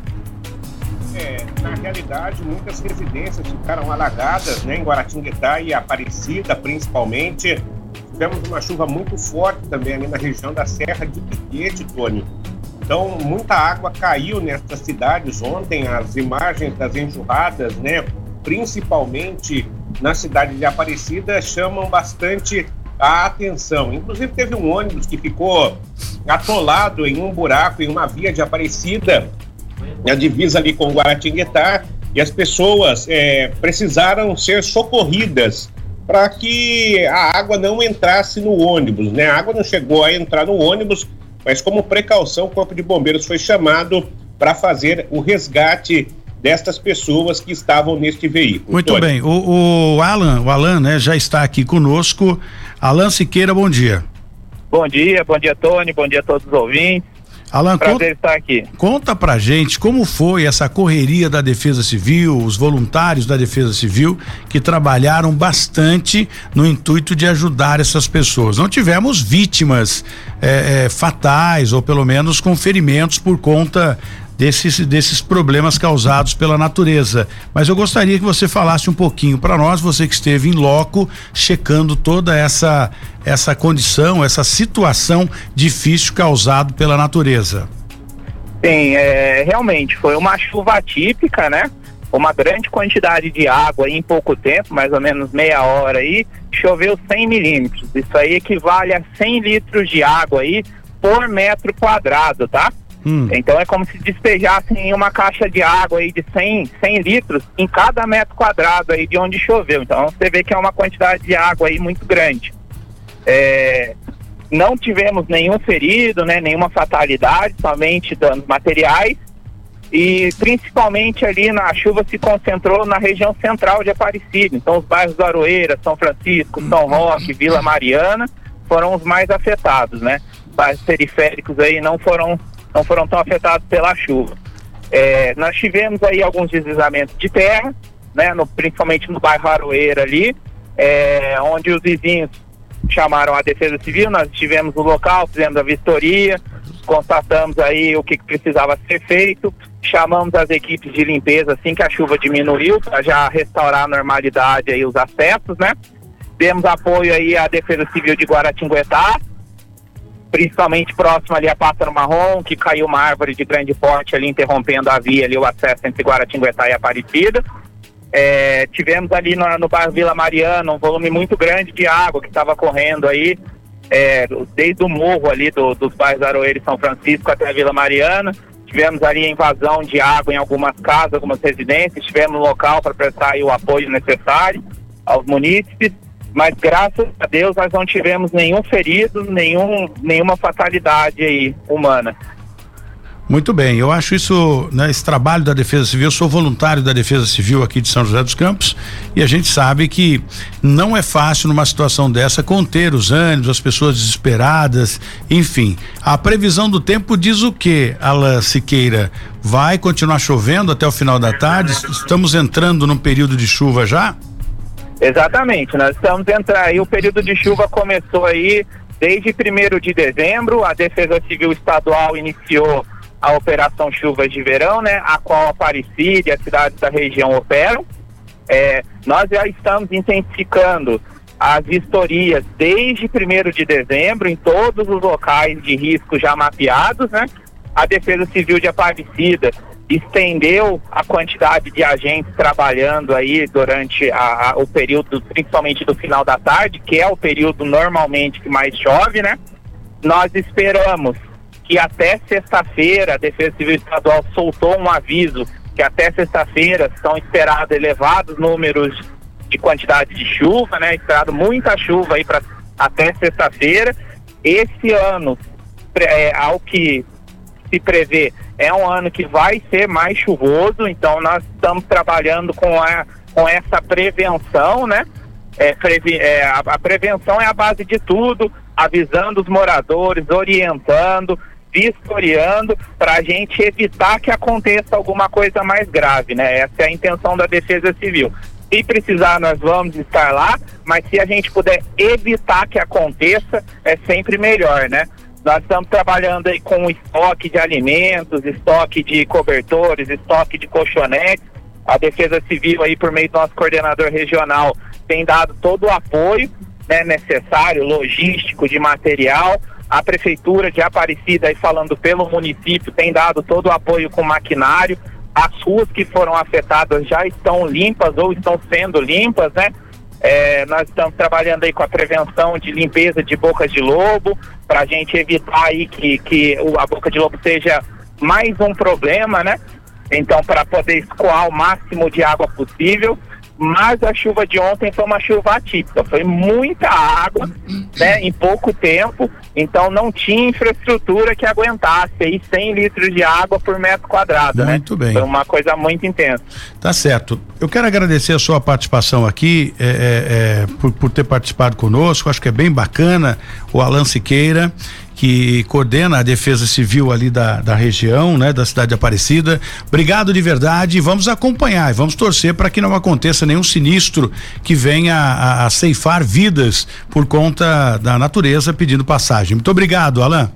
realidade, muitas residências ficaram alagadas, né, em Guaratinguetá e Aparecida, principalmente. Tivemos uma chuva muito forte também ali na região da Serra de Piquete, Tony. Então, muita água caiu nessas cidades ontem. As imagens das enxurradas, né, principalmente na cidade de Aparecida, chamam bastante a atenção. Inclusive, teve um ônibus que ficou atolado em um buraco em uma via de Aparecida a divisa ali com Guaratinguetá, e as pessoas é, precisaram ser socorridas para que a água não entrasse no ônibus, né? A água não chegou a entrar no ônibus, mas como precaução, o Corpo de Bombeiros foi chamado para fazer o resgate destas pessoas que estavam neste veículo. Muito Tony. bem. O, o, Alan, o Alan, né, já está aqui conosco. Alan Siqueira, bom dia. Bom dia, bom dia, Tony, bom dia a todos os ouvintes. Alan, Prazer conta, estar aqui. Conta pra gente como foi essa correria da Defesa Civil, os voluntários da Defesa Civil que trabalharam bastante no intuito de ajudar essas pessoas. Não tivemos vítimas é, é, fatais ou pelo menos com ferimentos por conta desses, desses problemas causados pela natureza. Mas eu gostaria que você falasse um pouquinho para nós, você que esteve em loco, checando toda essa essa condição, essa situação difícil causada pela natureza. Sim, é, realmente foi uma chuva atípica, né? Uma grande quantidade de água em pouco tempo, mais ou menos meia hora aí, choveu 100 milímetros. Isso aí equivale a 100 litros de água aí por metro quadrado, tá? Hum. Então é como se despejassem uma caixa de água aí de 100, 100 litros em cada metro quadrado aí de onde choveu. Então você vê que é uma quantidade de água aí muito grande. É, não tivemos nenhum ferido, né, nenhuma fatalidade, somente danos materiais. E principalmente ali na chuva se concentrou na região central de Aparecida. Então os bairros do Aroeira, São Francisco, São Roque, Vila Mariana foram os mais afetados, né? Bairros periféricos aí não foram não foram tão afetados pela chuva. É, nós tivemos aí alguns deslizamentos de terra, né, no, principalmente no bairro Aroeira ali, é, onde os vizinhos chamaram a Defesa Civil, nós estivemos no local, fizemos a vistoria, constatamos aí o que, que precisava ser feito, chamamos as equipes de limpeza assim que a chuva diminuiu, para já restaurar a normalidade aí os acessos, né? Demos apoio aí à Defesa Civil de Guaratinguetá, principalmente próximo ali a Pássaro Marrom, que caiu uma árvore de grande porte ali, interrompendo a via ali, o acesso entre Guaratinguetá e Aparecida. É, tivemos ali no, no, bairro Vila Mariana um volume muito grande de água que estava correndo aí, é, desde o morro ali do, dos bairros Aroeira e São Francisco até a Vila Mariana. tivemos ali a invasão de água em algumas casas, algumas residências, tivemos local para prestar o apoio necessário aos munícipes, mas graças a Deus nós não tivemos nenhum ferido, nenhum, nenhuma fatalidade aí humana. Muito bem, eu acho isso, né, esse trabalho da Defesa Civil, eu sou voluntário da Defesa Civil aqui de São José dos Campos e a gente sabe que não é fácil numa situação dessa conter os ânimos, as pessoas desesperadas, enfim. A previsão do tempo diz o que, Alan Siqueira? Vai continuar chovendo até o final da tarde? Estamos entrando num período de chuva já? Exatamente, nós estamos entrando aí, o período de chuva começou aí desde primeiro de dezembro, a Defesa Civil Estadual iniciou a Operação Chuvas de Verão, né, a qual Aparecida e as cidades da região operam. É, nós já estamos intensificando as vistorias desde 1 de dezembro em todos os locais de risco já mapeados, né? A Defesa Civil de Aparecida estendeu a quantidade de agentes trabalhando aí durante a, a, o período, principalmente do final da tarde, que é o período normalmente que mais chove, né? Nós esperamos que até sexta-feira a Defesa Civil Estadual soltou um aviso que até sexta-feira são esperados elevados números de quantidade de chuva, né? Esperado muita chuva aí para até sexta-feira. Esse ano, é, ao que se prevê, é um ano que vai ser mais chuvoso, então nós estamos trabalhando com, a, com essa prevenção, né? É, previ, é, a, a prevenção é a base de tudo, avisando os moradores, orientando, vistoriando para a gente evitar que aconteça alguma coisa mais grave, né? Essa é a intenção da Defesa Civil. Se precisar, nós vamos estar lá, mas se a gente puder evitar que aconteça, é sempre melhor, né? Nós estamos trabalhando aí com estoque de alimentos, estoque de cobertores, estoque de colchonetes. A Defesa Civil aí, por meio do nosso coordenador regional, tem dado todo o apoio né, necessário, logístico, de material a prefeitura de Aparecida, aí falando pelo município, tem dado todo o apoio com maquinário. As ruas que foram afetadas já estão limpas ou estão sendo limpas, né? É, nós estamos trabalhando aí com a prevenção de limpeza de bocas de lobo, para a gente evitar aí que, que a boca de lobo seja mais um problema, né? Então, para poder escoar o máximo de água possível mas a chuva de ontem foi uma chuva atípica, foi muita água, né, em pouco tempo, então não tinha infraestrutura que aguentasse aí 100 litros de água por metro quadrado, né? Muito né? bem. Foi uma coisa muito intensa. Tá certo. Eu quero agradecer a sua participação aqui, é, é, é, por, por ter participado conosco, acho que é bem bacana, o Alan Siqueira, que coordena a defesa civil ali da, da região, né, da cidade de Aparecida. Obrigado de verdade. Vamos acompanhar e vamos torcer para que não aconteça nenhum sinistro que venha a, a ceifar vidas por conta da natureza pedindo passagem. Muito obrigado, Alain.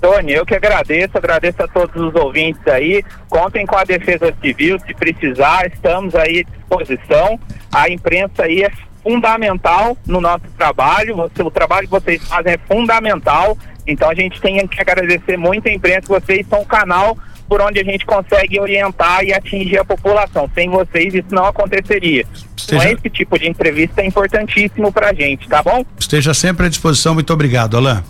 Tony, eu que agradeço, agradeço a todos os ouvintes aí. Contem com a Defesa Civil, se precisar, estamos aí à disposição. A imprensa aí é fundamental no nosso trabalho. O trabalho que vocês fazem é fundamental então a gente tem que agradecer muito a imprensa, vocês são o canal por onde a gente consegue orientar e atingir a população. Sem vocês isso não aconteceria. Esteja... Então esse tipo de entrevista é importantíssimo para a gente, tá bom? Esteja sempre à disposição. Muito obrigado, Alain.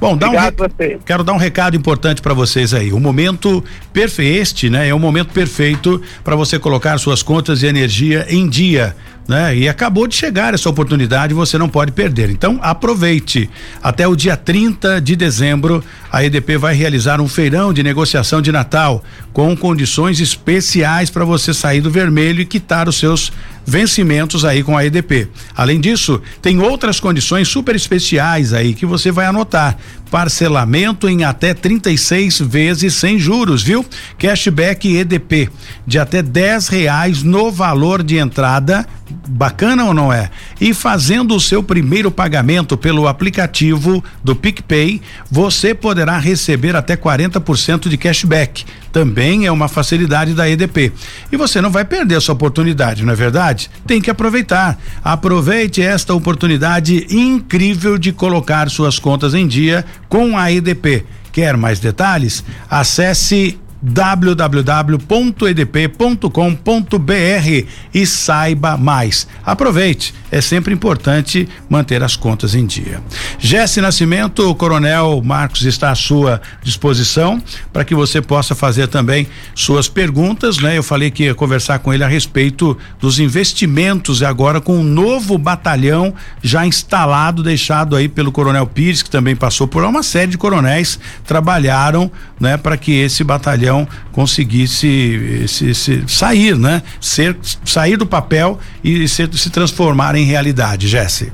Bom, dá obrigado um re... quero dar um recado importante para vocês aí. O momento perfeito, este, né, é o momento perfeito para você colocar suas contas de energia em dia né? E acabou de chegar essa oportunidade, você não pode perder. Então, aproveite. Até o dia 30 de dezembro, a EDP vai realizar um feirão de negociação de Natal com condições especiais para você sair do vermelho e quitar os seus vencimentos aí com a EDP. Além disso, tem outras condições super especiais aí que você vai anotar. Parcelamento em até 36 vezes sem juros, viu? Cashback EDP de até 10 reais no valor de entrada. Bacana ou não é? E fazendo o seu primeiro pagamento pelo aplicativo do PicPay, você poderá receber até 40% de cashback. Também é uma facilidade da EDP. E você não vai perder essa oportunidade, não é verdade? Tem que aproveitar. Aproveite esta oportunidade incrível de colocar suas contas em dia com a EDP. Quer mais detalhes? Acesse www.edp.com.br e saiba mais. Aproveite, é sempre importante manter as contas em dia. Jesse Nascimento, o Coronel Marcos está à sua disposição para que você possa fazer também suas perguntas, né? Eu falei que ia conversar com ele a respeito dos investimentos e agora com um novo batalhão já instalado, deixado aí pelo Coronel Pires, que também passou por uma série de coronéis trabalharam, né, para que esse batalhão conseguisse se, se, sair, né, ser sair do papel e ser, se transformar em realidade, Jesse.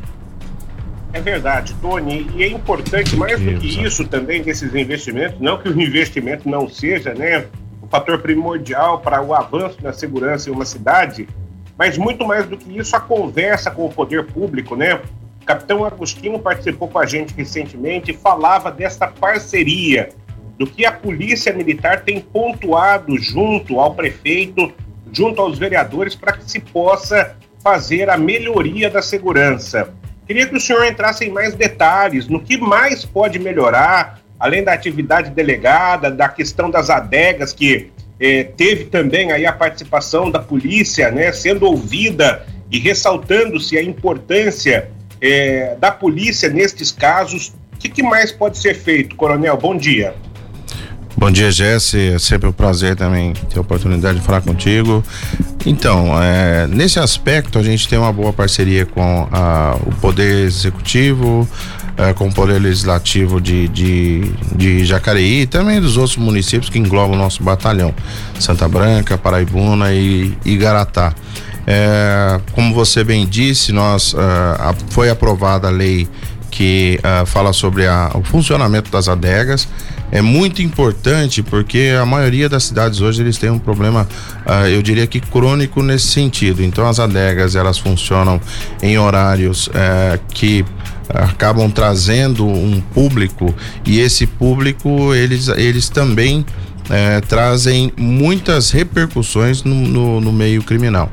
É verdade, Tony, e é importante mais do que isso também desses investimentos, não que o investimento não seja, né, o fator primordial para o avanço na segurança em uma cidade, mas muito mais do que isso a conversa com o poder público, né? O capitão Agostinho participou com a gente recentemente e falava dessa parceria, do que a Polícia Militar tem pontuado junto ao prefeito, junto aos vereadores, para que se possa fazer a melhoria da segurança. Queria que o senhor entrasse em mais detalhes no que mais pode melhorar, além da atividade delegada, da questão das adegas, que eh, teve também aí a participação da polícia, né, sendo ouvida e ressaltando-se a importância é, da polícia nestes casos. O que, que, mais pode ser feito, Coronel? Bom dia. Bom dia, Jesse. É sempre um prazer também ter a oportunidade de falar contigo. Então, é, nesse aspecto, a gente tem uma boa parceria com a, o Poder Executivo, é, com o Poder Legislativo de, de, de Jacareí e também dos outros municípios que englobam o nosso batalhão, Santa Branca, Paraibuna e Igaratá. É, como você bem disse, nós uh, foi aprovada a lei que uh, fala sobre a, o funcionamento das adegas. É muito importante porque a maioria das cidades hoje eles têm um problema, uh, eu diria que crônico nesse sentido. Então as adegas elas funcionam em horários uh, que acabam trazendo um público e esse público eles eles também eh, trazem muitas repercussões no, no, no meio criminal.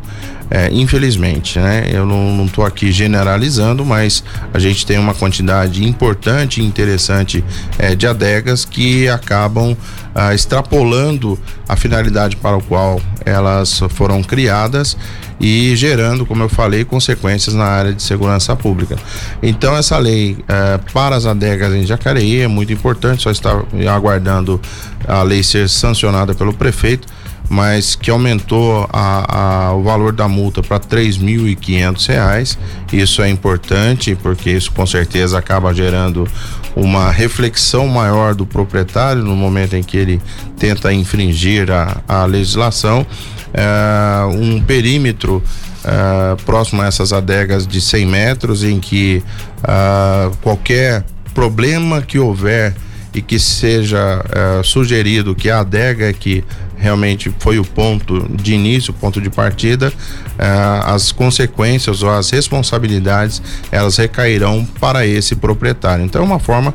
É, infelizmente, né? Eu não estou aqui generalizando, mas a gente tem uma quantidade importante e interessante é, de adegas que acabam ah, extrapolando a finalidade para o qual elas foram criadas e gerando, como eu falei, consequências na área de segurança pública. Então essa lei eh, para as adegas em Jacareí é muito importante, só está aguardando a lei ser sancionada pelo prefeito mas que aumentou a, a, o valor da multa para quinhentos reais. Isso é importante porque isso com certeza acaba gerando uma reflexão maior do proprietário no momento em que ele tenta infringir a, a legislação. É, um perímetro é, próximo a essas adegas de 100 metros em que é, qualquer problema que houver e que seja sugerido que a adega é que realmente foi o ponto de início, o ponto de partida, eh, as consequências ou as responsabilidades elas recairão para esse proprietário. Então é uma forma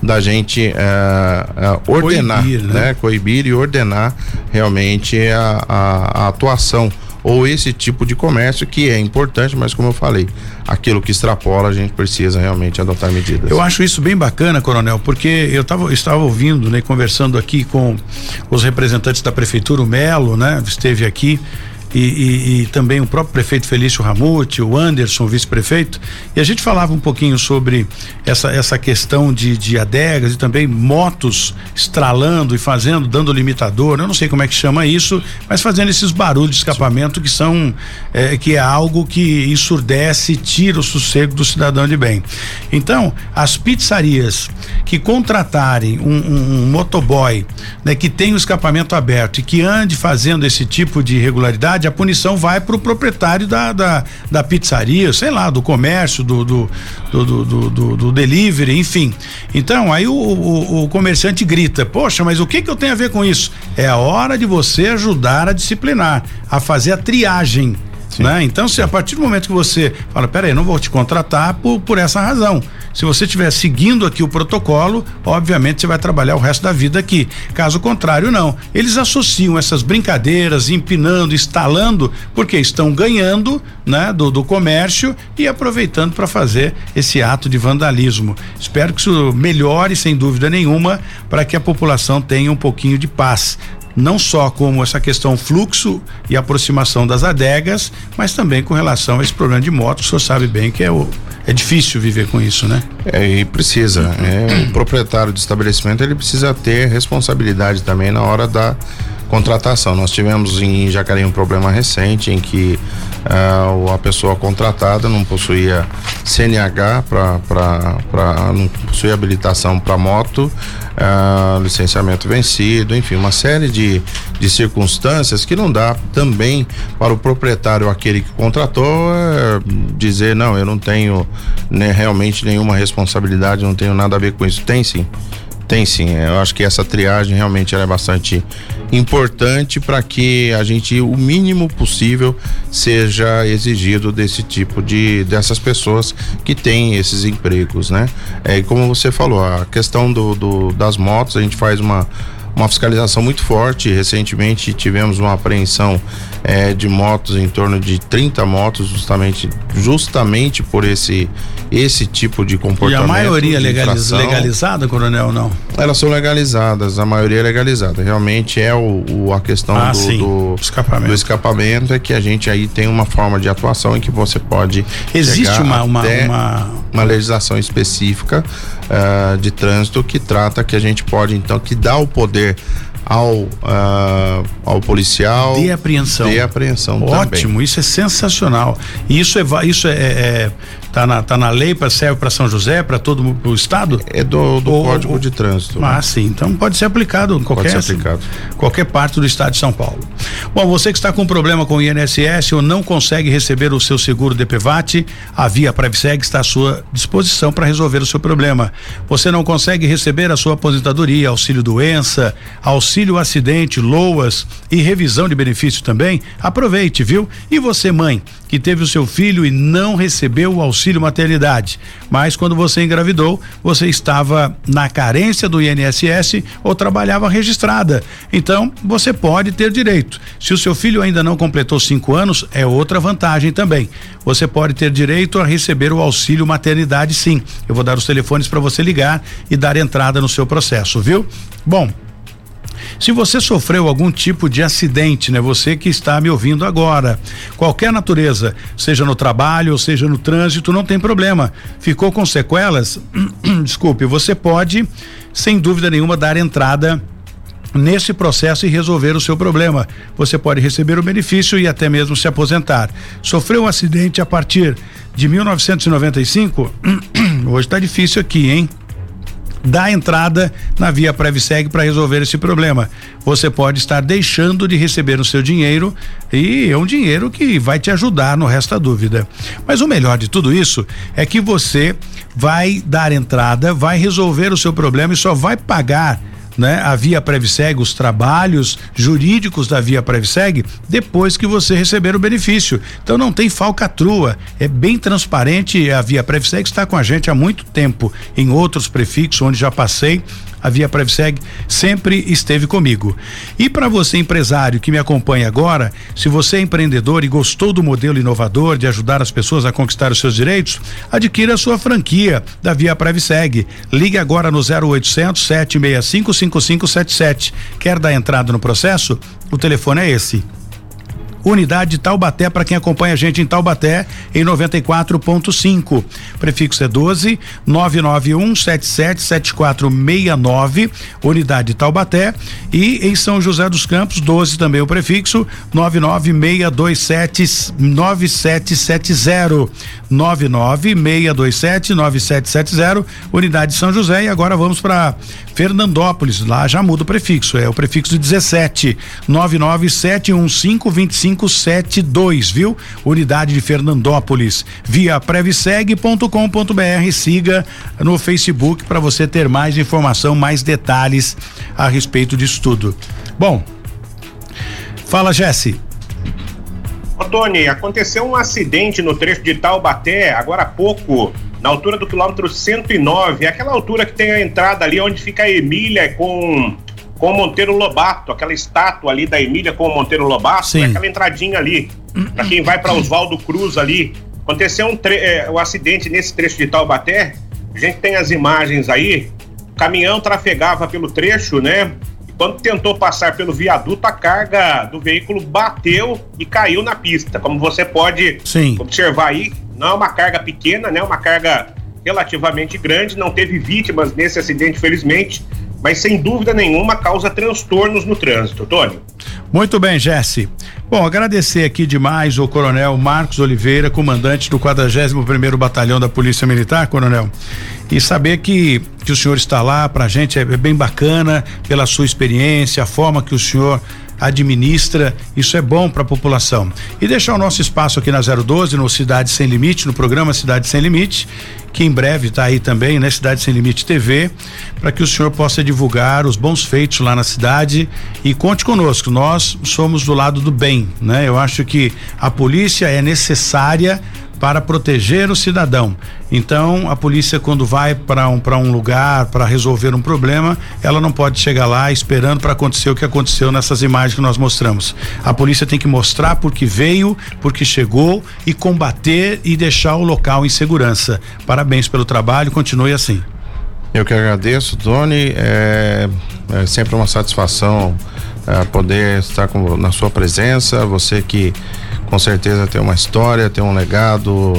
da gente eh, eh, ordenar, Coibir, né? né? Coibir e ordenar realmente a, a, a atuação ou esse tipo de comércio que é importante, mas como eu falei, aquilo que extrapola a gente precisa realmente adotar medidas. Eu acho isso bem bacana, coronel, porque eu tava, estava ouvindo, né, conversando aqui com os representantes da prefeitura, o Melo, né, esteve aqui e, e, e, também o próprio prefeito Felício Ramute, o Anderson, vice-prefeito, e a gente falava um pouquinho sobre essa, essa questão de, de adegas e também motos estralando e fazendo, dando limitador, eu não sei como é que chama isso, mas fazendo esses barulhos de escapamento que são, é, que é algo que ensurdece, tira o sossego do cidadão de bem. Então, as pizzarias que contratarem um, um, um motoboy, né, que tem o escapamento aberto e que ande fazendo esse tipo de irregularidade, a punição vai para o proprietário da, da, da, pizzaria, sei lá, do comércio, do, do, do, do, do, delivery, enfim. Então, aí o, o, o, comerciante grita: Poxa, mas o que, que eu tenho a ver com isso? É a hora de você ajudar a disciplinar, a fazer a triagem. Né? Então, se a partir do momento que você fala, peraí, não vou te contratar por, por essa razão. Se você estiver seguindo aqui o protocolo, obviamente você vai trabalhar o resto da vida aqui. Caso contrário, não. Eles associam essas brincadeiras, empinando, instalando, porque estão ganhando, né, do, do comércio e aproveitando para fazer esse ato de vandalismo. Espero que isso melhore sem dúvida nenhuma para que a população tenha um pouquinho de paz não só como essa questão fluxo e aproximação das adegas, mas também com relação a esse problema de moto. O senhor sabe bem que é, o, é difícil viver com isso, né? É, e precisa. É, o proprietário do estabelecimento ele precisa ter responsabilidade também na hora da contratação. Nós tivemos em Jacareí um problema recente em que uh, a pessoa contratada não possuía CNH para não possuía habilitação para moto, uh, licenciamento vencido, enfim, uma série de, de circunstâncias que não dá também para o proprietário, aquele que contratou, uh, dizer não, eu não tenho né, realmente nenhuma responsabilidade, não tenho nada a ver com isso. Tem sim. Tem sim, eu acho que essa triagem realmente é bastante importante para que a gente, o mínimo possível, seja exigido desse tipo de dessas pessoas que têm esses empregos, né? É, como você falou, a questão do, do das motos, a gente faz uma uma fiscalização muito forte. Recentemente tivemos uma apreensão é, de motos em torno de 30 motos, justamente, justamente por esse esse tipo de comportamento. E a maioria legaliz, legalizada, coronel, não? Elas são legalizadas, a maioria é legalizada. Realmente é o, o a questão ah, do, do, escapamento. do escapamento é que a gente aí tem uma forma de atuação em que você pode existe uma uma, uma uma legislação específica uh, de trânsito que trata que a gente pode então que dá o poder ao, uh, ao policial de apreensão. De apreensão Ótimo, também. isso é sensacional. Isso é, isso é, é, Tá na, tá na lei, para serve para São José, para todo o estado? É do, do ou, Código ou, de Trânsito. Ah, né? sim. Então pode ser aplicado em qualquer, pode ser aplicado. qualquer parte do estado de São Paulo. Bom, você que está com problema com o INSS ou não consegue receber o seu seguro DPVAT, a Via Previseg está à sua disposição para resolver o seu problema. Você não consegue receber a sua aposentadoria, auxílio doença, auxílio acidente, loas e revisão de benefício também? Aproveite, viu? E você, mãe, que teve o seu filho e não recebeu o auxílio maternidade, mas quando você engravidou, você estava na carência do INSS ou trabalhava registrada. Então, você pode ter direito. Se o seu filho ainda não completou cinco anos, é outra vantagem também. Você pode ter direito a receber o auxílio maternidade, sim. Eu vou dar os telefones para você ligar e dar entrada no seu processo, viu? Bom, se você sofreu algum tipo de acidente, né? Você que está me ouvindo agora, qualquer natureza, seja no trabalho ou seja no trânsito, não tem problema. Ficou com sequelas? Desculpe, você pode, sem dúvida nenhuma, dar entrada nesse processo e resolver o seu problema. Você pode receber o benefício e até mesmo se aposentar. Sofreu um acidente a partir de 1995? Hoje está difícil aqui, hein? Da entrada na via Previseg para resolver esse problema. Você pode estar deixando de receber o seu dinheiro e é um dinheiro que vai te ajudar no resto da dúvida. Mas o melhor de tudo isso é que você vai dar entrada, vai resolver o seu problema e só vai pagar né, a Via Previseg, os trabalhos jurídicos da Via Previseg, depois que você receber o benefício. Então não tem falcatrua, é bem transparente. A Via Previseg está com a gente há muito tempo em outros prefixos onde já passei a Via Prevseg sempre esteve comigo. E para você empresário que me acompanha agora, se você é empreendedor e gostou do modelo inovador de ajudar as pessoas a conquistar os seus direitos, adquira a sua franquia da Via Prevseg. Ligue agora no 0800 765 5577. Quer dar entrada no processo? O telefone é esse Unidade Taubaté, para quem acompanha a gente em Taubaté, em 94.5. Prefixo é 12 991 77 7469, Unidade Taubaté. E em São José dos Campos, 12 também o prefixo, 99627 9770. 99627 9770, Unidade São José. E agora vamos para Fernandópolis, lá já muda o prefixo, é o prefixo 17 9971525 3572, viu? Unidade de Fernandópolis. Via previseg.com.br. Siga no Facebook para você ter mais informação, mais detalhes a respeito disso tudo. Bom, fala, Jesse. Ô, Tony, aconteceu um acidente no trecho de Taubaté agora há pouco, na altura do quilômetro 109, aquela altura que tem a entrada ali onde fica a Emília com com o Monteiro Lobato, aquela estátua ali da Emília com o Monteiro Lobato, Sim. aquela entradinha ali, para quem vai para Oswaldo Cruz ali. Aconteceu um, é, um acidente nesse trecho de Taubaté, a gente tem as imagens aí, o caminhão trafegava pelo trecho, né? quando tentou passar pelo viaduto, a carga do veículo bateu e caiu na pista. Como você pode Sim. observar aí, não é uma carga pequena, né? Uma carga relativamente grande, não teve vítimas nesse acidente, felizmente, mas sem dúvida nenhuma causa transtornos no trânsito. Tony. Muito bem, Jesse. Bom, agradecer aqui demais o Coronel Marcos Oliveira, comandante do 41º Batalhão da Polícia Militar, Coronel, e saber que, que o senhor está lá para a gente é, é bem bacana pela sua experiência, a forma que o senhor administra, isso é bom para a população. E deixar o nosso espaço aqui na 012, no Cidade Sem Limite, no programa Cidade Sem Limite, que em breve está aí também, né? Cidade Sem Limite TV, para que o senhor possa divulgar os bons feitos lá na cidade e conte conosco. Nós somos do lado do bem, né? Eu acho que a polícia é necessária para proteger o cidadão. Então, a polícia quando vai para um um lugar para resolver um problema, ela não pode chegar lá esperando para acontecer o que aconteceu nessas imagens que nós mostramos. A polícia tem que mostrar porque veio, porque chegou e combater e deixar o local em segurança. Parabéns pelo trabalho, continue assim. Eu que agradeço, Tony. É, é sempre uma satisfação é, poder estar com, na sua presença. Você que com certeza tem uma história, tem um legado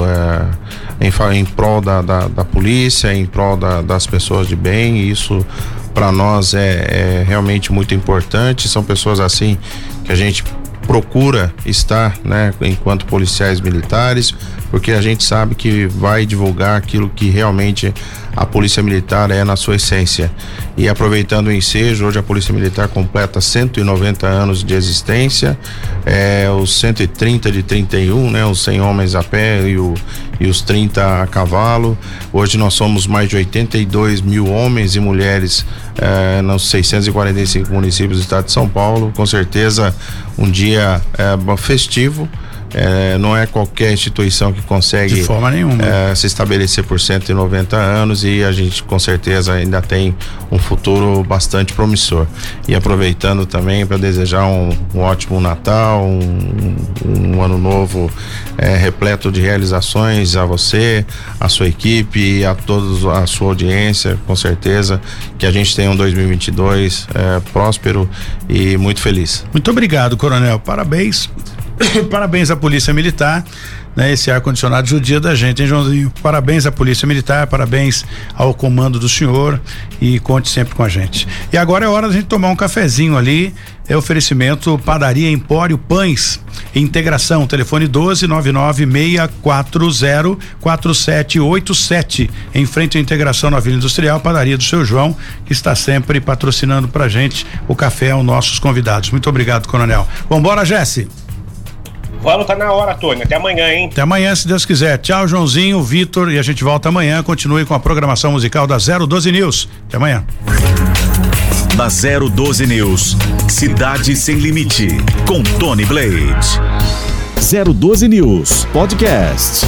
é, em, em prol da, da, da, polícia, em prol da, das pessoas de bem. E isso para nós é, é realmente muito importante. São pessoas assim que a gente procura estar, né, enquanto policiais militares, porque a gente sabe que vai divulgar aquilo que realmente a Polícia Militar é na sua essência. E aproveitando o ensejo, hoje a Polícia Militar completa 190 anos de existência, é, os 130 de 31, né, os 100 homens a pé e, o, e os 30 a cavalo. Hoje nós somos mais de 82 mil homens e mulheres é, nos 645 municípios do estado de São Paulo. Com certeza, um dia é, festivo é, não é qualquer instituição que consegue de forma nenhuma é, se estabelecer por 190 anos e a gente com certeza ainda tem um futuro bastante promissor. E aproveitando também para desejar um, um, ótimo Natal, um, um ano novo é, repleto de realizações a você, a sua equipe e a todos a sua audiência, com certeza que a gente tenha um 2022 é, próspero e muito feliz. Muito obrigado, Coronel. Parabéns Parabéns à Polícia Militar, né? Esse ar-condicionado judia da gente, hein, Joãozinho? Parabéns à Polícia Militar, parabéns ao comando do senhor e conte sempre com a gente. E agora é hora da gente tomar um cafezinho ali. É oferecimento Padaria Empório Pães. Integração, telefone 12 99640 4787. Em frente à integração na Vila Industrial, Padaria do seu João, que está sempre patrocinando pra gente o café aos nossos convidados. Muito obrigado, Coronel. Vambora, Jesse. Vamos, tá na hora, Tony. Até amanhã, hein? Até amanhã, se Deus quiser. Tchau, Joãozinho, Vitor, e a gente volta amanhã. Continue com a programação musical da 012 News. Até amanhã. Da 012 News, Cidade Sem Limite, com Tony Blade. 012 News Podcast.